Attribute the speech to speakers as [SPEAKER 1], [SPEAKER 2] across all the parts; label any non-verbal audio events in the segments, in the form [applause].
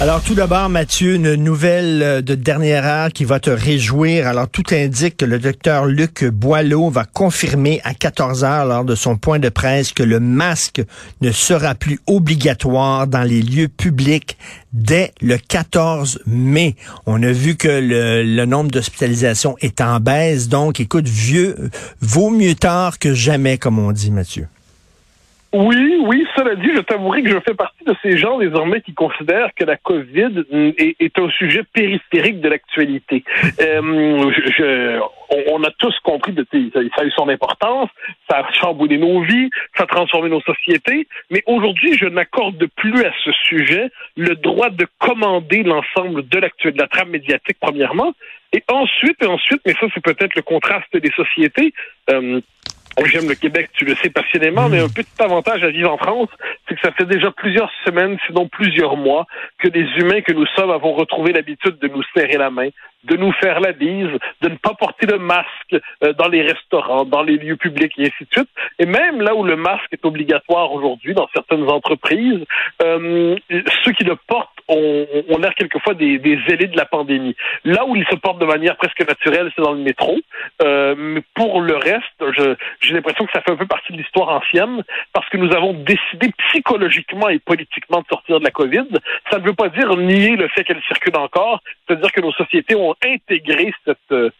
[SPEAKER 1] Alors tout d'abord, Mathieu, une nouvelle euh, de dernière heure qui va te réjouir. Alors tout indique que le docteur Luc Boileau va confirmer à 14 heures lors de son point de presse que le masque ne sera plus obligatoire dans les lieux publics dès le 14 mai. On a vu que le, le nombre d'hospitalisations est en baisse. Donc, écoute, vieux, vaut mieux tard que jamais, comme on dit, Mathieu.
[SPEAKER 2] Oui, oui, cela dit, je t'avouerai que je fais partie de ces gens désormais qui considèrent que la COVID est, est un sujet périphérique de l'actualité. Euh, je, on, a tous compris que ça a eu son importance, ça a chamboulé nos vies, ça a transformé nos sociétés, mais aujourd'hui, je n'accorde plus à ce sujet le droit de commander l'ensemble de de la trame médiatique, premièrement, et ensuite, et ensuite, mais ça c'est peut-être le contraste des sociétés, euh, J'aime le Québec, tu le sais passionnément, mais un petit avantage à vivre en France, c'est que ça fait déjà plusieurs semaines, sinon plusieurs mois, que les humains que nous sommes avons retrouvé l'habitude de nous serrer la main, de nous faire la bise, de ne pas porter de masque euh, dans les restaurants, dans les lieux publics et ainsi de suite. Et même là où le masque est obligatoire aujourd'hui dans certaines entreprises, euh, ceux qui le portent ont, l'air quelquefois des, des de la pandémie. Là où ils se portent de manière presque naturelle, c'est dans le métro. Euh, mais pour le reste, j'ai l'impression que ça fait un peu partie de l'histoire ancienne parce que nous avons décidé psychologiquement et politiquement de sortir de la COVID. Ça ne veut pas dire nier le fait qu'elle circule encore, c'est-à-dire que nos sociétés ont intégré cette, euh,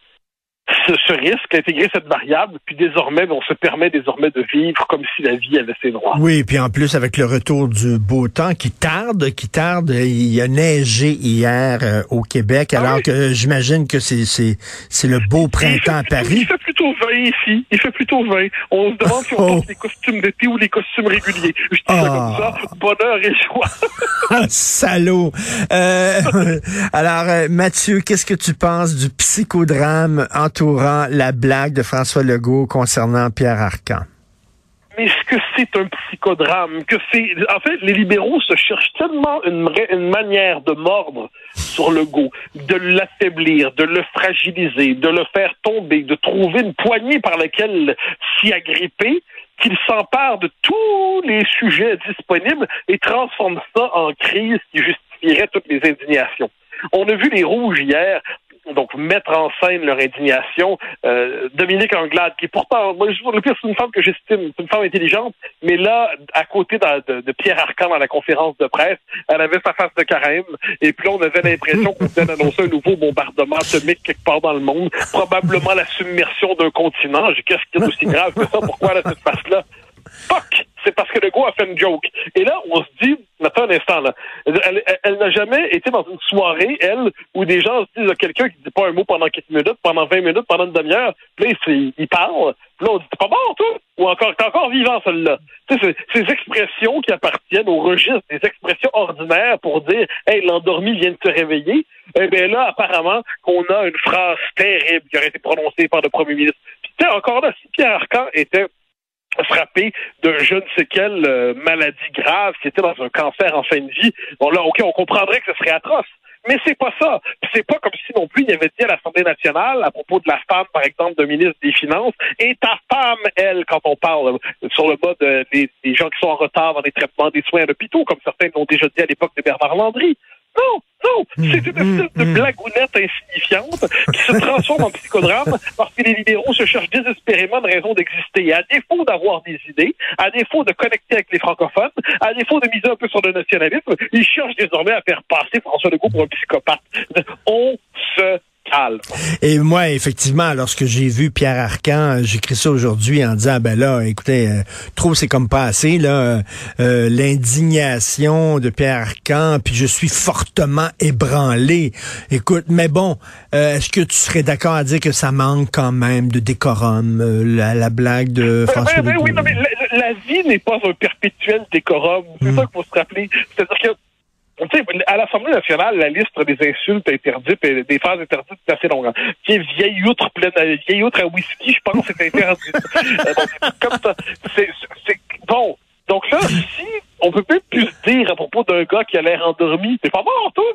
[SPEAKER 2] ce, ce, risque, intégrer cette variable, puis désormais, on se permet désormais de vivre comme si la vie avait ses droits.
[SPEAKER 1] Oui, puis en plus, avec le retour du beau temps qui tarde, qui tarde, il a neigé hier euh, au Québec, ah alors que j'imagine que c'est, c'est, c'est le beau printemps à Paris.
[SPEAKER 2] Il fait plutôt 20 ici. Il fait plutôt 20. On se demande si on porte les costumes d'été ou les costumes réguliers. Je dis ça comme ça. Bonheur et joie. [laughs]
[SPEAKER 1] ah, salaud! Euh, [laughs] alors, euh, Mathieu, qu'est-ce que tu penses du psychodrame en entourant la blague de François Legault concernant Pierre Arcan.
[SPEAKER 2] Mais est-ce que c'est un psychodrame? Que c'est, en fait, les libéraux se cherchent tellement une, manière de mordre sur Legault, de l'affaiblir, de le fragiliser, de le faire tomber, de trouver une poignée par laquelle s'y agripper, qu'il s'empare de tous les sujets disponibles et transforme ça en crise qui justifierait toutes les indignations. On a vu les rouges hier donc mettre en scène leur indignation. Euh, Dominique Anglade, qui pourtant, moi, le pire, c'est une femme que j'estime, c'est une femme intelligente, mais là, à côté de, de, Pierre Arcan dans la conférence de presse, elle avait sa face de carême, et puis là, on avait l'impression qu'on venait d'annoncer un nouveau bombardement atomique quelque part dans le monde, probablement la submersion d'un continent. Qu'est-ce qui est aussi grave que ça? Pourquoi elle a cette face-là? Fuck! C'est parce que le gars a fait une joke. Et là, on se dit, attends un instant, là. Elle, n'a jamais été dans une soirée, elle, où des gens se disent à quelqu'un qui dit pas un mot pendant quelques minutes, pendant 20 minutes, pendant une demi-heure, puis là, il, parle, puis là, on dit, t'es pas mort, toi? Ou encore, t'es encore vivant, celle-là. Tu sais, ces expressions qui appartiennent au registre des expressions ordinaires pour dire, hey, l'endormi vient de se réveiller, eh bien là, apparemment, qu'on a une phrase terrible qui aurait été prononcée par le premier ministre. Puis, encore là, si Pierre Arcan était frappé de je ne sais quelle euh, maladie grave qui était dans un cancer en fin de vie. Bon là, ok, on comprendrait que ce serait atroce. Mais c'est pas ça. C'est pas comme si non plus il y avait dit à l'Assemblée nationale à propos de la femme, par exemple, de ministre des Finances, et ta femme, elle, quand on parle sur le mode euh, des, des gens qui sont en retard dans les traitements des soins à l'hôpital, comme certains l'ont déjà dit à l'époque de Bernard Landry. Non, non, c'est une espèce de blagounette insignifiante qui se transforme en psychodrame parce que les libéraux se cherchent désespérément de raison d'exister. À défaut d'avoir des idées, à défaut de connecter avec les francophones, à défaut de miser un peu sur le nationalisme, ils cherchent désormais à faire passer François Legault pour un psychopathe. On se
[SPEAKER 1] et moi, effectivement, lorsque j'ai vu Pierre Arcan, j'écris ça aujourd'hui en disant, ben là, écoutez, euh, trop c'est comme pas assez, là, euh, l'indignation de Pierre Arcan, puis je suis fortement ébranlé. Écoute, mais bon, euh, est-ce que tu serais d'accord à dire que ça manque quand même de décorum, la, blague de François
[SPEAKER 2] ben, ben, Oui, non, mais la, la vie n'est pas un perpétuel décorum. C'est hmm. ça qu'il faut se rappeler. C'est-à-dire que à l'Assemblée nationale, la liste des insultes interdites et des phrases interdites est assez longue. Qui est vieille outre pleine, vieille outre à whisky, je pense, c'est interdit. [laughs] Euh, c'est, bon. Donc là, si on peut peut-être plus dire à propos d'un gars qui a l'air endormi, t'es pas mort, toi?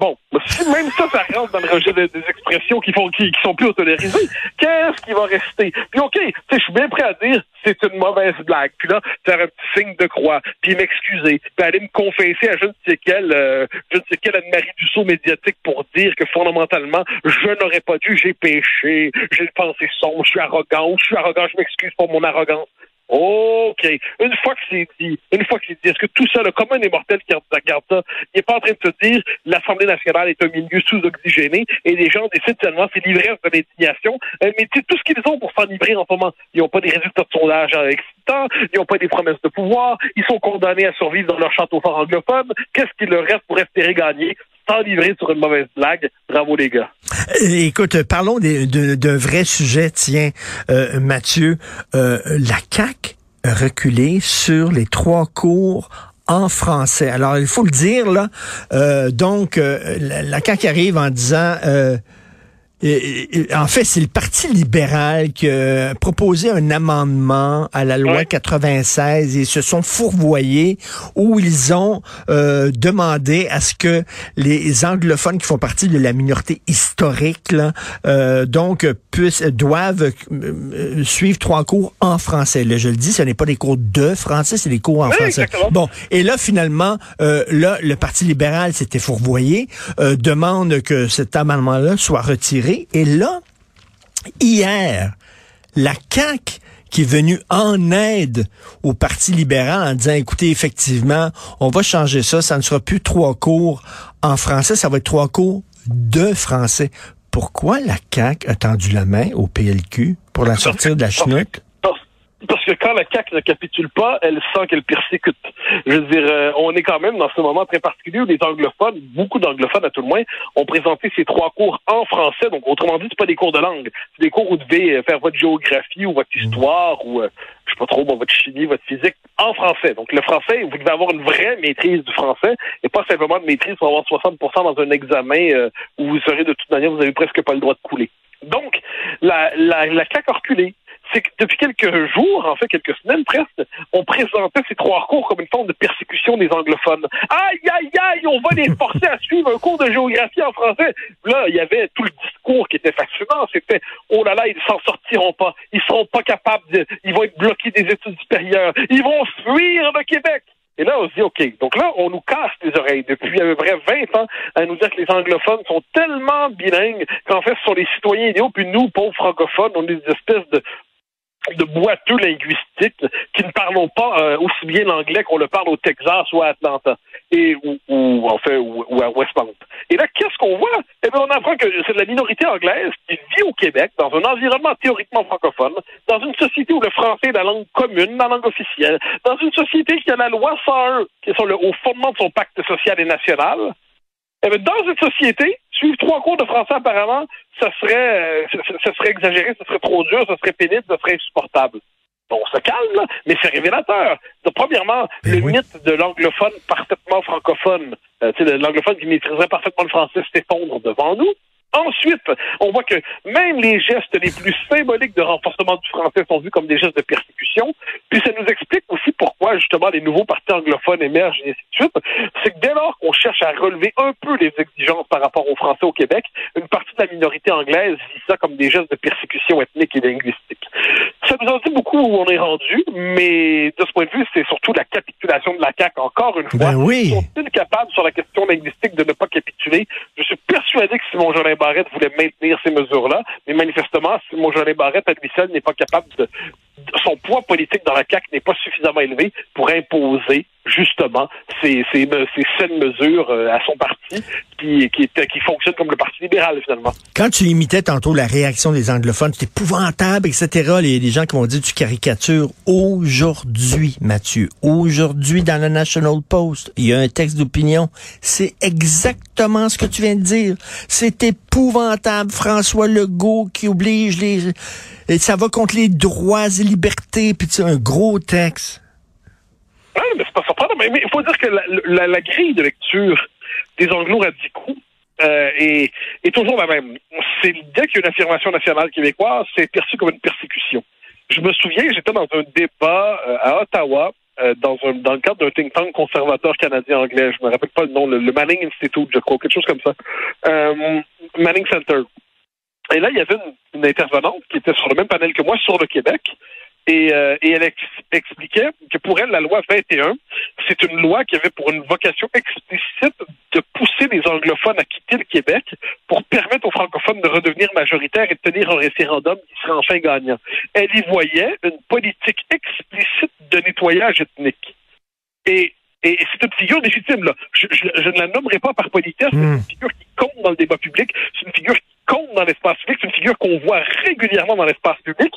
[SPEAKER 2] Bon, [laughs] si même ça, ça rentre dans le rejet des, expressions qui font qui, qui sont plus autorisées, qu'est-ce qui va rester? Puis OK, je suis bien prêt à dire c'est une mauvaise blague. Puis là, faire un petit signe de croix, puis m'excuser, puis aller me confesser à je ne sais quelle, euh, je ne sais quelle Anne-Marie Dussault médiatique pour dire que fondamentalement, je n'aurais pas dû, j'ai péché, j'ai pensé sombre, je suis arrogant, je suis arrogant, je m'excuse pour mon arrogance. OK. Une fois que c'est dit, une fois que c'est dit, est-ce que tout ça, le commun des mortels qui regarde ça, il n'est pas en train de se dire l'Assemblée nationale est un milieu sous-oxygéné et les gens décident seulement, c'est l'ivresse de l'indignation. Euh, mais tout ce qu'ils ont pour s'enivrer en ce moment, ils n'ont pas des résultats de sondage excitants, ils n'ont pas des promesses de pouvoir, ils sont condamnés à survivre dans leur château fort anglophone. Qu'est-ce qu'il leur reste pour espérer gagner? Livrer sur une mauvaise blague. Bravo les gars.
[SPEAKER 1] Euh, écoute, parlons d'un vrai sujet, tiens, euh, Mathieu. Euh, la CAC a reculé sur les trois cours en français. Alors, il faut le dire, là. donc, la, la, CAQ arrive en disant en fait, c'est le Parti libéral qui a proposé un amendement à la loi 96 et se sont fourvoyés où ils ont euh, demandé à ce que les anglophones qui font partie de la minorité historique, là, euh, donc, puissent, doivent euh, suivre trois cours en français. Là, je le dis, ce n'est pas des cours de français, c'est des cours en français. Bon, et là, finalement, là, le Parti libéral s'était fourvoyé, demande que cet amendement-là soit retiré et là, hier, la CAQ qui est venue en aide au Parti libéral en disant, écoutez, effectivement, on va changer ça, ça ne sera plus trois cours en français, ça va être trois cours de français. Pourquoi la CAQ a tendu la main au PLQ pour la sortir de la chenoute?
[SPEAKER 2] Parce que quand la CAQ ne capitule pas, elle sent qu'elle persécute. Je veux dire, euh, on est quand même dans ce moment très particulier où les anglophones, beaucoup d'anglophones à tout le moins, ont présenté ces trois cours en français. Donc, autrement dit, c'est pas des cours de langue. C'est des cours où vous devez euh, faire votre géographie ou votre histoire ou, euh, je sais pas trop, votre chimie, votre physique en français. Donc, le français, vous devez avoir une vraie maîtrise du français et pas simplement de maîtrise pour avoir 60 dans un examen où vous serez de toute manière, vous avez presque pas le droit de couler. Donc, la, la, la CAQ a reculé c'est que depuis quelques jours, en fait quelques semaines presque, on présentait ces trois cours comme une forme de persécution des anglophones. Aïe, aïe, aïe, on va les forcer à suivre un cours de géographie en français. Là, il y avait tout le discours qui était fascinant. C'était, oh là là, ils s'en sortiront pas. Ils seront pas capables de, ils vont être bloqués des études supérieures. Ils vont fuir le Québec. Et là, on se dit, OK. Donc là, on nous casse les oreilles depuis à peu près 20 ans à nous dire que les anglophones sont tellement bilingues qu'en fait, ce sont les citoyens idéaux, puis nous, pauvres francophones, on est des espèces de, de boiteux linguistiques qui ne parlons pas euh, aussi bien l'anglais qu'on le parle au Texas ou à Atlanta et ou, ou en ou, à Westmount. Et là, qu'est-ce qu'on voit? Eh bien, on apprend que c'est la minorité anglaise qui vit au Québec dans un environnement théoriquement francophone, dans une société où le français est la langue commune, la langue officielle, dans une société qui a la loi 101 qui est sur le, au fondement de son pacte social et national. Eh bien, dans une société, suivre trois cours de français apparemment, ça serait, euh, ça, serait exagéré, ça serait trop dur, ça serait pénible, ça serait insupportable. Bon, on se calme, mais c'est révélateur. Donc, premièrement, ben le mythe de l'anglophone parfaitement francophone, euh, l'anglophone qui maîtriserait parfaitement le français s'effondre devant nous. Ensuite, on voit que même les gestes les plus symboliques de renforcement du français sont vus comme des gestes de persécution. Puis ça nous explique aussi pourquoi justement les nouveaux partis anglophones émergent et ainsi de suite. C'est que dès lors qu'on cherche à relever un peu les exigences par rapport aux Français au Québec, une partie de la minorité anglaise vit ça comme des gestes de persécution ethnique et linguistique. Ça nous en dit beaucoup où on est rendu, mais de ce point de vue, c'est surtout la capitulation de la CAQ encore une fois.
[SPEAKER 1] Ben oui.
[SPEAKER 2] Sont-ils capables sur la question linguistique de ne pas capituler? Persuadé que Simon Jolin Barrette voulait maintenir ces mesures-là, mais manifestement, Simon Jolin Barrette, à lui seul, n'est pas capable de, son poids politique dans la CAQ n'est pas suffisamment élevé pour imposer justement ces, ces, ces saines mesures euh, à son parti qui, qui, fonctionne comme le Parti libéral finalement.
[SPEAKER 1] Quand tu imitais tantôt la réaction des anglophones, c'est épouvantable, etc. Les, les gens qui vont dire tu caricatures. Aujourd'hui, Mathieu, aujourd'hui dans le National Post, il y a un texte d'opinion. C'est exactement ce que tu viens de dire. C'est épouvantable. François Legault qui oblige les... Et ça va contre les droits et libertés, puis c'est un gros texte.
[SPEAKER 2] Mais c'est pas surprenant. Mais il faut dire que la, grille de lecture des anglo-radicaux euh, est, toujours la même. C'est dès qu'il y a une affirmation nationale québécoise, c'est perçu comme une persécution. Je me souviens, j'étais dans un débat euh, à Ottawa euh, dans, dans le cadre d'un think tank conservateur canadien-anglais. Je me rappelle pas le nom, le, Manning Institute, je crois, quelque chose comme ça. Euh, Manning Center. Et là, il y avait une intervenante qui était sur le même panel que moi sur le Québec. Et, euh, et elle ex- expliquait que pour elle, la loi 21, c'est une loi qui avait pour une vocation explicite de pousser les anglophones à quitter le Québec pour permettre aux francophones de redevenir majoritaires et de tenir un référendum qui serait enfin gagnant. Elle y voyait une politique explicite de nettoyage ethnique. Et, et c'est une figure légitime, là. Je, je- je ne la nommerai pas par politesse, mais
[SPEAKER 1] Hmm.
[SPEAKER 2] c'est une figure qui compte dans le débat public, c'est une figure qui compte dans l'espace public, c'est une figure qu'on voit régulièrement dans l'espace public.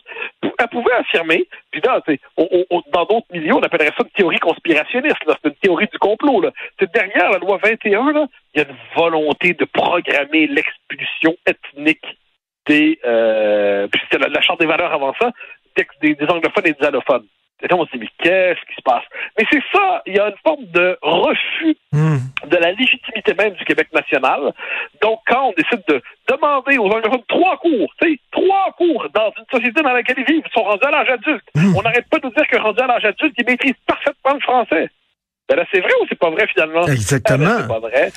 [SPEAKER 2] Pouvait affirmer, puis là, on- dans d'autres milieux, on appellerait ça une théorie conspirationniste, c'est une théorie du complot. Là. Derrière la loi 21, là, il y a une volonté de programmer l'expulsion ethnique des, euh, puis c'était la, la charte des valeurs avant ça, des- des anglophones et des allophones. Et là, on se dit, mais qu'est-ce qui se passe? Mais c'est ça, il y a une forme de refus
[SPEAKER 1] Hmm.
[SPEAKER 2] de la légitimité même du Québec national. Donc, quand on décide de demander aux anglophones trois cours, tu sais, trois cours dans une société dans laquelle ils vivent, ils sont rendus à l'âge adulte. On n'arrête pas de dire que rendus à l'âge adulte, ils maîtrisent parfaitement le français. Ben là, c'est vrai ou c'est pas vrai finalement?
[SPEAKER 1] Exactement.
[SPEAKER 2] Ah ben, c'est pas vrai.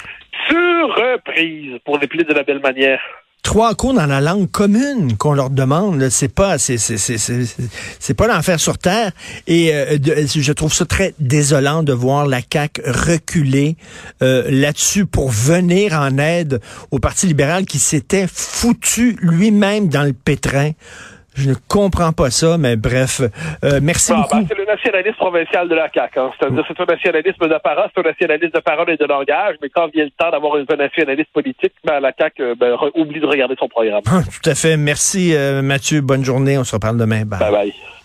[SPEAKER 2] Surprise, pour les de la belle manière.
[SPEAKER 1] Trois cours dans la langue commune qu'on leur demande, c'est pas c'est pas l'enfer sur terre et euh, je trouve ça très désolant de voir la CAC reculer euh, là-dessus pour venir en aide au Parti libéral qui s'était foutu lui-même dans le pétrin. Je ne comprends pas ça, mais bref. Euh, merci
[SPEAKER 2] Ah,
[SPEAKER 1] beaucoup.
[SPEAKER 2] ben, c'est le nationalisme provincial de la CAQ. Hein. C'est-à-dire c'est un nationalisme d'apparence, c'est un nationalisme de parole et de langage, mais quand vient le temps d'avoir un nationalisme politique, ben, la CAQ euh, ben, oublie de regarder son programme. [laughs]
[SPEAKER 1] Tout à fait. Merci, euh, Mathieu. Bonne journée. On se reparle demain. Bye.
[SPEAKER 2] Bye bye.